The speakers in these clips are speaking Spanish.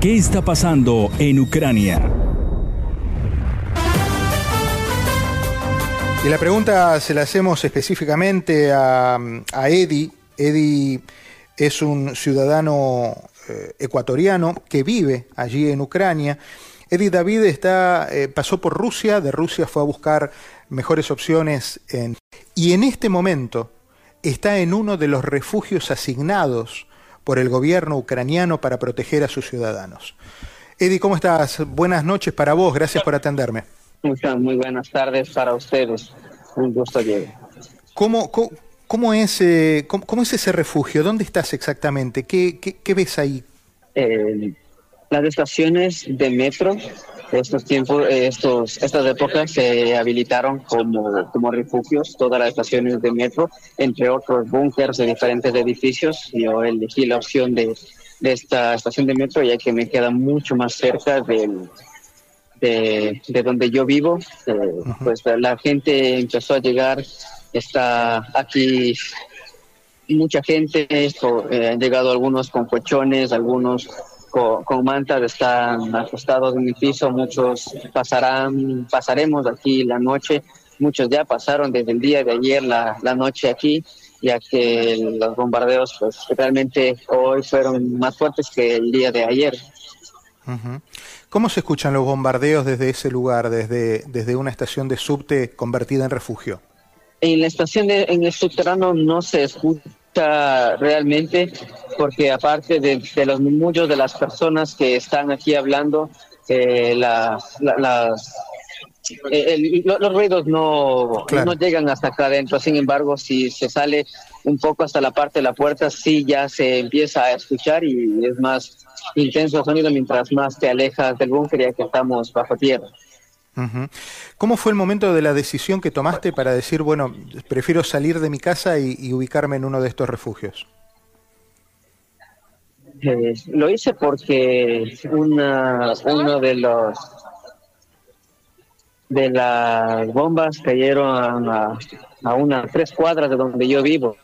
¿Qué está pasando en Ucrania? Y la pregunta se la hacemos específicamente a, a Eddie. Eddie es un ciudadano eh, ecuatoriano que vive allí en Ucrania. Eddie David está, eh, pasó por Rusia, de Rusia fue a buscar mejores opciones en, y en este momento está en uno de los refugios asignados por el gobierno ucraniano para proteger a sus ciudadanos. Eddie, ¿cómo estás? Buenas noches para vos, gracias por atenderme. Muy buenas tardes para ustedes. Un gusto, Diego. ¿Cómo, cómo, es, eh, cómo, es ese refugio? ¿Dónde estás exactamente? ¿Qué, qué, ves ahí? Eh, las estaciones de metro, estos tiempos, estos, estas épocas se habilitaron como, como refugios, todas las estaciones de metro, entre otros búnkers de diferentes edificios. Yo elegí la opción de, de esta estación de metro ya que me queda mucho más cerca del, de, de donde yo vivo. Eh, pues la gente empezó a llegar, está aquí mucha gente, eh, han llegado algunos con colchones, algunos con, mantas, están acostados en mi piso, muchos pasarán, pasaremos aquí la noche, muchos ya pasaron desde el día de ayer la, la noche aquí, ya que los bombardeos pues realmente hoy fueron más fuertes que el día de ayer. ¿Cómo se escuchan los bombardeos desde ese lugar, desde, desde una estación de subte convertida en refugio? En la estación de, en el subterráneo no se escucha realmente, porque aparte de, los muchos de las personas que están aquí hablando, eh, las, eh, los ruidos no, no llegan hasta acá adentro. Sin embargo, si se sale un poco hasta la parte de la puerta, sí ya se empieza a escuchar y es más intenso sonido mientras más te alejas del búnker ya que estamos bajo tierra. ¿Cómo fue el momento de la decisión que tomaste para decir, bueno, prefiero salir de mi casa y, ubicarme en uno de estos refugios? Eh, lo hice porque una, uno de los de las bombas cayeron a, a unas tres cuadras de donde yo vivo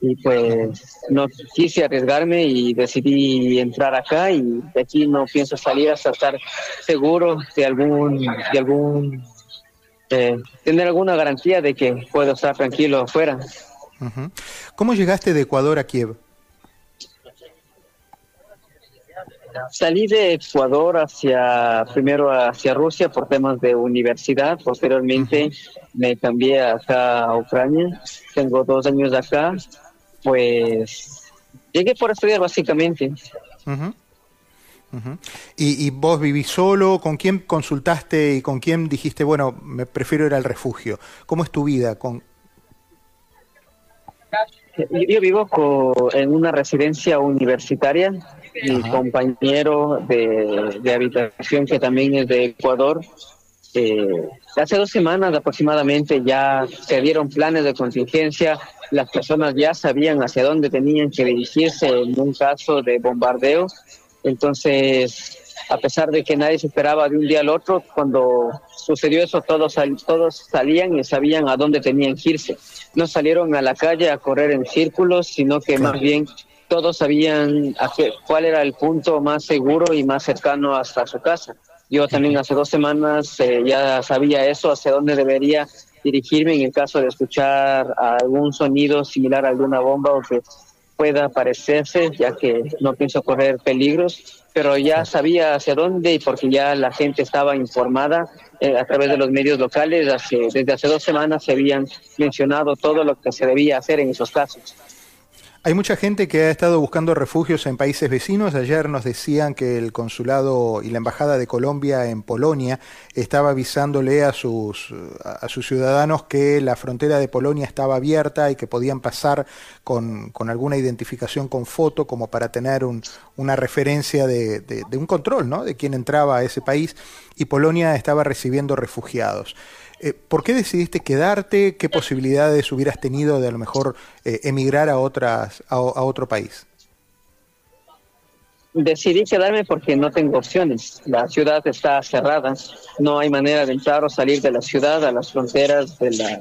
y pues no quise arriesgarme y decidí entrar acá y de aquí no pienso salir hasta estar seguro de algún de algún eh, tener alguna garantía de que puedo estar tranquilo afuera. ¿Cómo llegaste de Ecuador a Kiev? Salí de Ecuador hacia primero hacia Rusia por temas de universidad, posteriormente me cambié acá a Ucrania. Tengo dos años acá pues llegué por estudiar básicamente. ¿Y, vos vivís solo? ¿Con quién consultaste y con quién dijiste, bueno, me prefiero ir al refugio? ¿Cómo es tu vida? Con... Yo, vivo en una residencia universitaria. Mi compañero de, de, habitación, que también es de Ecuador, eh, hace dos semanas aproximadamente ya se dieron planes de contingencia las personas ya sabían hacia dónde tenían que dirigirse en un caso de bombardeo. Entonces, a pesar de que nadie se esperaba de un día al otro, cuando sucedió eso, todos, todos salían y sabían a dónde tenían que irse. No salieron a la calle a correr en círculos, sino que más bien todos sabían cuál era el punto más seguro y más cercano hasta su casa. Yo también hace dos semanas eh, ya sabía eso, hacia dónde debería dirigirme en el caso de escuchar algún sonido similar a alguna bomba o que pueda parecerse, ya que no pienso correr peligros, pero ya sabía hacia dónde y porque ya la gente estaba informada eh, a través de los medios locales. desde hace dos semanas se habían mencionado todo lo que se debía hacer en esos casos. Hay mucha gente que ha estado buscando refugios en países vecinos. Ayer nos decían que el consulado y la embajada de Colombia en Polonia estaba avisándole a sus, a sus ciudadanos que la frontera de Polonia estaba abierta y que podían pasar con, alguna identificación con foto como para tener un, una referencia de, de, de un control ¿no? de quién entraba a ese país. Y Polonia estaba recibiendo refugiados. Eh, ¿Por qué decidiste quedarte? ¿Qué posibilidades hubieras tenido de a lo mejor eh, emigrar a, otras, a, otro país? Decidí quedarme porque no tengo opciones. La ciudad está cerrada. No hay manera de entrar o salir de la ciudad, a las fronteras de la,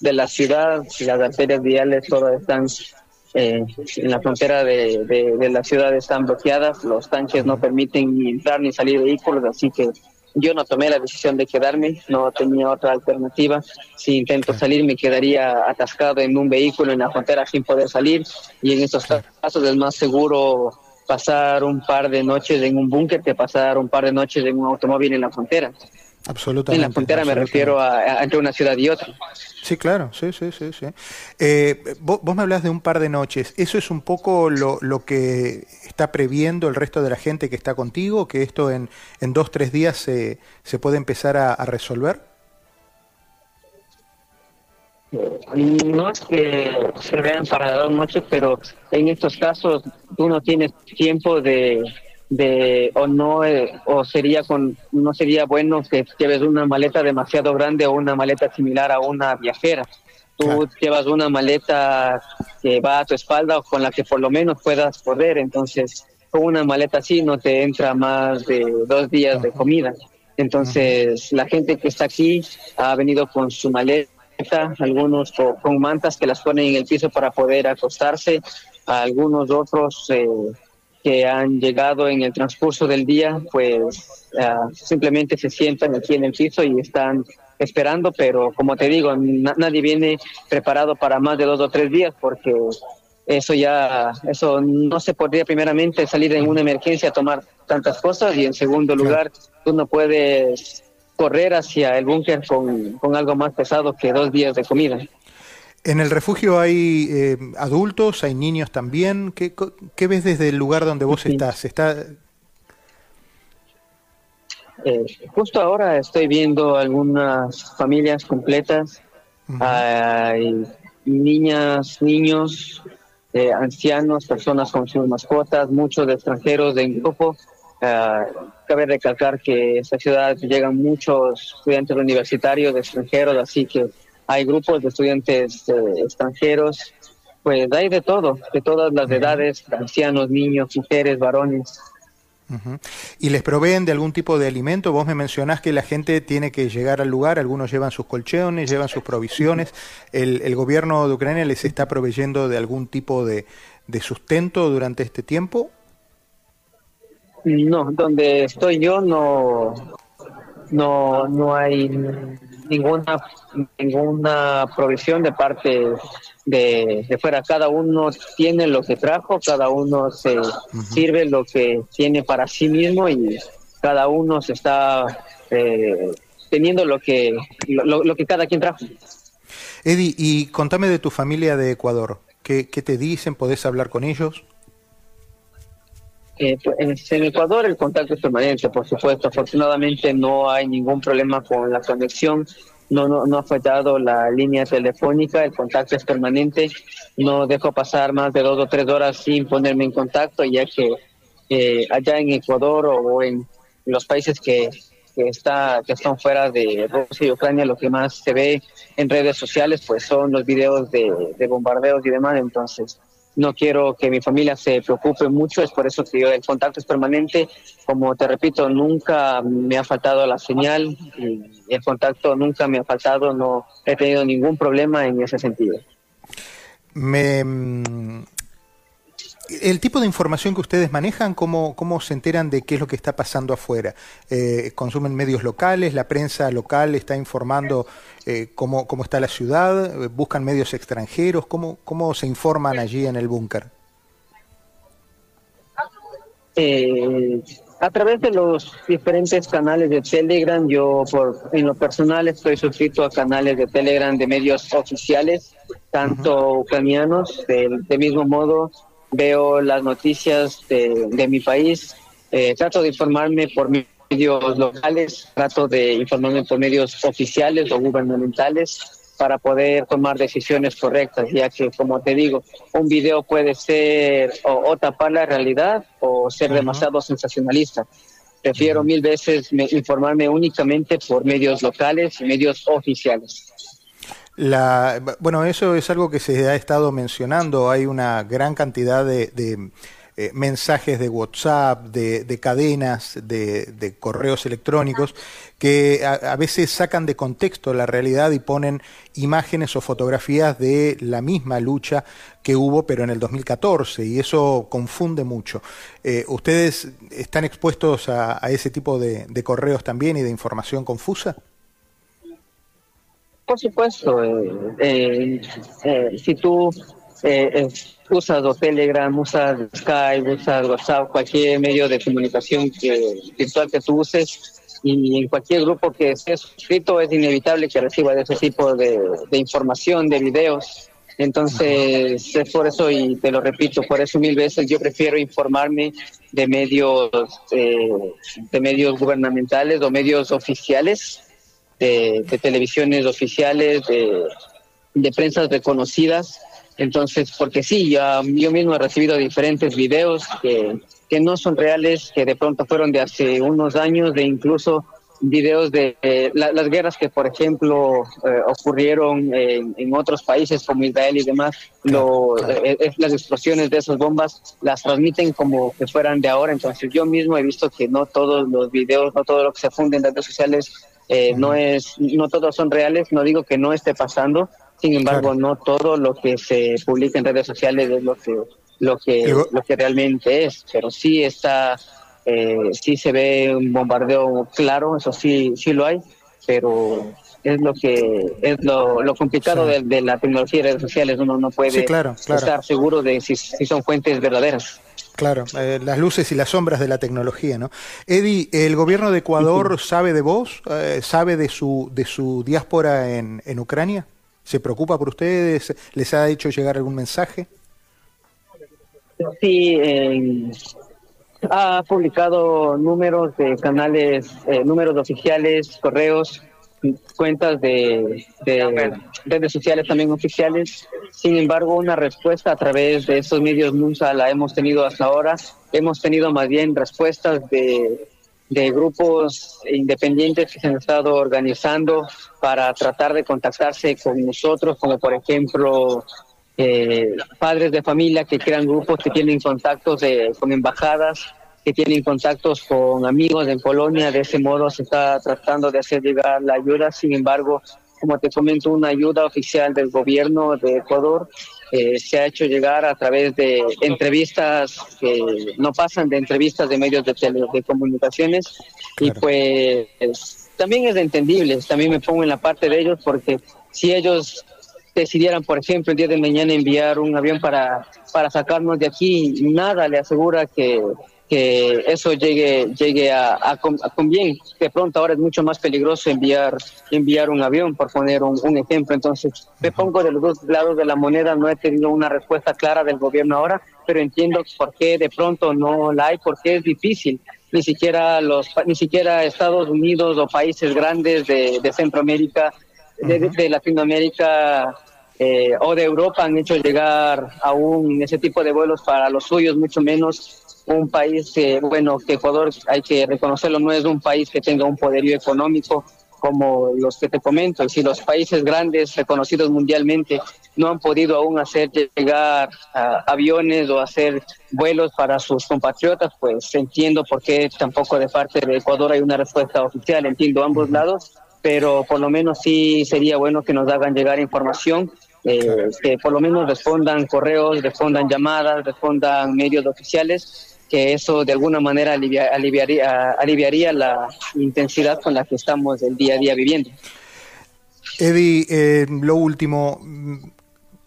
de la ciudad. Las arterias viales todas están en la frontera de, de, la ciudad están bloqueadas, los tanques no permiten ni entrar ni salir vehículos, así que yo no tomé la decisión de quedarme, no tenía otra alternativa. Si intento salir me quedaría atascado en un vehículo en la frontera sin poder salir y en estos casos es más seguro pasar un par de noches en un búnker que pasar un par de noches en un automóvil en la frontera. Absolutamente. En la frontera me refiero a, entre una ciudad y otra. Sí, claro, sí, sí, sí. sí. Eh, vos, me hablas de un par de noches. ¿Eso es un poco lo, lo, que está previendo el resto de la gente que está contigo? ¿Que esto en, en dos, tres días se, se puede empezar a, resolver? No es que se vean para dos noches, pero en estos casos tú no tienes tiempo de, de o no eh, o sería con no sería bueno que lleves una maleta demasiado grande o una maleta similar a una viajera. Tú llevas una maleta que va a tu espalda o con la que por lo menos puedas correr. Entonces con una maleta así no te entra más de dos días de comida. Entonces la gente que está aquí ha venido con su maleta algunos con, mantas que las ponen en el piso para poder acostarse algunos otros eh, que han llegado en el transcurso del día, pues ah, simplemente se sientan aquí en el piso y están esperando, pero como te digo, nadie viene preparado para más de dos o tres días porque eso ya, eso no se podría primeramente salir en una emergencia a tomar tantas cosas y en segundo lugar, tú no puedes correr hacia el búnker con, con algo más pesado que dos días de comida. En el refugio hay eh, adultos, hay niños también. ¿Qué, ¿Qué, ves desde el lugar donde vos estás? Está... Eh, justo ahora estoy viendo algunas familias completas. Hay niñas, niños, eh, ancianos, personas con sus mascotas, muchos extranjeros de grupo. Ah, cabe recalcar que en esta ciudad llegan muchos estudiantes universitarios de extranjeros, así que hay grupos de estudiantes eh, extranjeros, pues hay de todo, de todas las edades, ancianos, niños, mujeres, varones. ¿Y les proveen de algún tipo de alimento? Vos me mencionás que la gente tiene que llegar al lugar, algunos llevan sus colchones, llevan sus provisiones. ¿El, gobierno de Ucrania les está proveyendo de algún tipo de, de sustento durante este tiempo? No, donde estoy yo no, no, no hay ninguna ninguna provisión de parte de, fuera. Cada uno tiene lo que trajo, cada uno se sirve lo que tiene para sí mismo y cada uno se está eh, teniendo lo que lo, que cada quien trajo. Eddie, y contame de tu familia de Ecuador. ¿Qué, qué te dicen? ¿Podés hablar con ellos? Eh, pues, en Ecuador el contacto es permanente, por supuesto. Afortunadamente no hay ningún problema con la conexión, no, no, no ha fallado la línea telefónica, el contacto es permanente. No dejo pasar más de dos o tres horas sin ponerme en contacto, ya que eh, allá en Ecuador o, en los países que, está, que están fuera de Rusia y Ucrania, lo que más se ve en redes sociales pues son los videos de, de bombardeos y demás. Entonces, no quiero que mi familia se preocupe mucho, es por eso que el contacto es permanente. Como te repito, nunca me ha faltado la señal y el contacto nunca me ha faltado, no he tenido ningún problema en ese sentido. Me, mm, el tipo de información que ustedes manejan, ¿cómo, cómo se enteran de qué es lo que está pasando afuera? Eh, ¿Consumen medios locales? ¿La prensa local está informando eh, cómo, cómo, está la ciudad? ¿Buscan medios extranjeros? ¿Cómo, cómo se informan allí en el búnker? Eh, a través de los diferentes canales de Telegram, yo por, en lo personal estoy suscrito a canales de Telegram de medios oficiales, tanto ucranianos, del mismo modo veo las noticias de, mi país, eh, trato de informarme por medios locales, trato de informarme por medios oficiales o gubernamentales para poder tomar decisiones correctas, ya que, como te digo, un video puede ser o, tapar la realidad o ser demasiado sensacionalista. Prefiero mil veces informarme únicamente por medios locales y medios oficiales. La, bueno, eso es algo que se ha estado mencionando. Hay una gran cantidad de, eh, mensajes de WhatsApp, de, cadenas, de, correos electrónicos, que a, veces sacan de contexto la realidad y ponen imágenes o fotografías de la misma lucha que hubo, pero en el 2014, y eso confunde mucho. Eh, ¿Ustedes están expuestos a, ese tipo de, correos también y de información confusa? Por supuesto, eh, si tú eh, usas o Telegram, usas Skype, usas WhatsApp, cualquier medio de comunicación que, virtual que tú uses y en cualquier grupo que esté suscrito es inevitable que reciba ese tipo de, información, de videos. Entonces, es por eso, y te lo repito, por eso mil veces yo prefiero informarme de medios, eh, de medios gubernamentales o medios oficiales, de, televisiones oficiales, de, de prensas reconocidas, entonces, porque sí, yo, yo mismo he recibido diferentes videos que, que no son reales, que de pronto fueron de hace unos años, de incluso videos de las guerras que, por ejemplo, eh, ocurrieron en, otros países como Israel y demás, lo, eh, eh, las explosiones de esas bombas las transmiten como que fueran de ahora. Entonces, yo mismo he visto que no todos los videos, no todo lo que se funde en redes sociales, no es, no todos son reales. No digo que no esté pasando, sin embargo, no todo lo que se publica en redes sociales es lo que lo que lo que realmente es, pero sí está eh, sí se ve un bombardeo claro, eso sí sí lo hay, pero es lo que es lo, lo complicado de, la tecnología y redes sociales, uno no puede estar seguro de si, son fuentes verdaderas. Claro, eh, las luces y las sombras de la tecnología, ¿no? Eddie, ¿el gobierno de Ecuador sabe de vos? Eh, ¿Sabe de su, de su diáspora en, en Ucrania? ¿Se preocupa por ustedes? ¿Les ha hecho llegar algún mensaje? Sí, ha publicado números de canales, eh, números oficiales, correos, cuentas de, redes sociales también oficiales. Sin embargo, una respuesta a través de esos medios nunca la hemos tenido hasta ahora. Hemos tenido más bien respuestas de de grupos independientes que se han estado organizando para tratar de contactarse con nosotros, como por ejemplo eh, padres de familia que crean grupos que tienen contactos con embajadas, que tienen contactos con amigos en Polonia. De ese modo se está tratando de hacer llegar la ayuda. Sin embargo, como te comento, una ayuda oficial del gobierno de Ecuador eh, se ha hecho llegar a través de entrevistas que no pasan de entrevistas de medios de, de comunicaciones y pues también es entendible, también me pongo en la parte de ellos porque si ellos decidieran, por ejemplo, el día de mañana enviar un avión para, para sacarnos de aquí, nada le asegura que que eso llegue llegue a, a, bien. De pronto ahora es mucho más peligroso enviar enviar un avión, por poner un, ejemplo. Entonces, me pongo de los dos lados de la moneda, no he tenido una respuesta clara del gobierno ahora, pero entiendo por qué de pronto no la hay, porque es difícil. Ni siquiera los ni siquiera Estados Unidos o países grandes de, Centroamérica, de, Latinoamérica eh, o de Europa han hecho llegar aún ese tipo de vuelos para los suyos, mucho menos un país que, bueno, que Ecuador, hay que reconocerlo, no es un país que tenga un poderío económico como los que te comento. Si los países grandes, reconocidos mundialmente, no han podido aún hacer llegar aviones o hacer vuelos para sus compatriotas, pues entiendo por qué tampoco de parte de Ecuador hay una respuesta oficial. Entiendo ambos lados, pero por lo menos sí sería bueno que nos hagan llegar información eh, que por lo menos respondan correos, respondan llamadas, respondan medios oficiales que eso de alguna manera aliviaría, aliviaría la intensidad con la que estamos el día a día viviendo. Eddie, eh, lo último,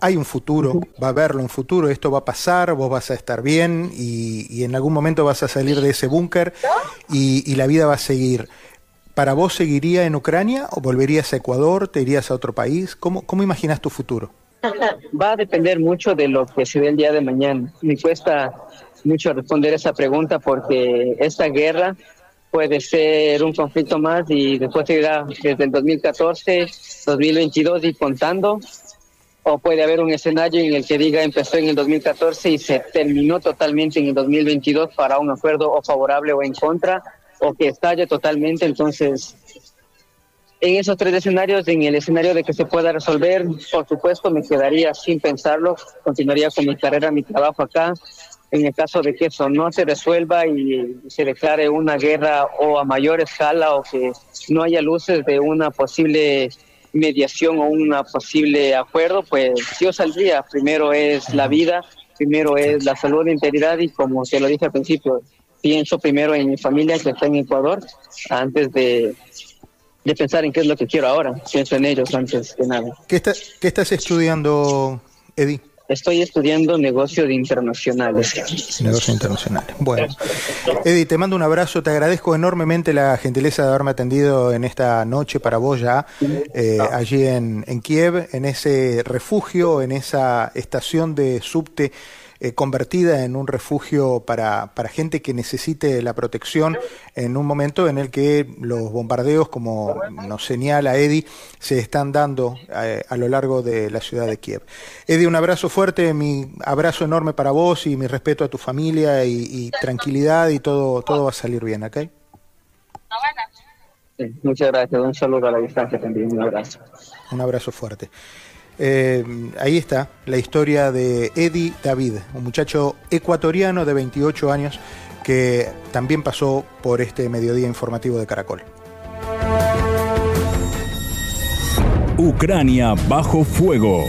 hay un futuro, va a haberlo un futuro, esto va a pasar, vos vas a estar bien y, en algún momento vas a salir de ese búnker y, la vida va a seguir. ¿Para vos seguiría en Ucrania o volverías a Ecuador, te irías a otro país? ¿Cómo, cómo imaginas tu futuro? Va a depender mucho de lo que se dé el día de mañana. Me cuesta mucho responder esa pregunta porque esta guerra puede ser un conflicto más y después seguirá desde el 2014, 2022 y contando. O puede haber un escenario en el que diga empezó en el 2014 y se terminó totalmente en el 2022 para un acuerdo o favorable o en contra, o que estalle totalmente. Entonces, en esos tres escenarios, en el escenario de que se pueda resolver, por supuesto, me quedaría sin pensarlo, continuaría con mi carrera, mi trabajo acá, en el caso de que eso no se resuelva y se declare una guerra o a mayor escala o que no haya luces de una posible mediación o un posible acuerdo, pues yo saldría. Primero es la vida, primero es la salud e integridad y como se lo dije al principio, pienso primero en mi familia que está en Ecuador antes de, de pensar en qué es lo que quiero ahora. Pienso en ellos antes de nada. ¿Qué, está, qué estás estudiando, Eddie? Estoy estudiando negocios internacionales. Negocios internacionales. Bueno, Eddie, te mando un abrazo, te agradezco enormemente la gentileza de haberme atendido en esta noche para vos ya, eh, allí en, en Kiev, en ese refugio, en esa estación de subte eh, convertida en un refugio para, para, gente que necesite la protección en un momento en el que los bombardeos, como nos señala Eddie, se están dando eh, a lo largo de la ciudad de Kiev. Eddie, un abrazo fuerte, mi abrazo enorme para vos y mi respeto a tu familia y, tranquilidad y todo, todo va a salir bien, ¿ok? muchas gracias, un saludo a la distancia también, un abrazo. Un abrazo fuerte. Eh, ahí está la historia de Eddie David, un muchacho ecuatoriano de 28 años que también pasó por este mediodía informativo de Caracol. Ucrania bajo fuego.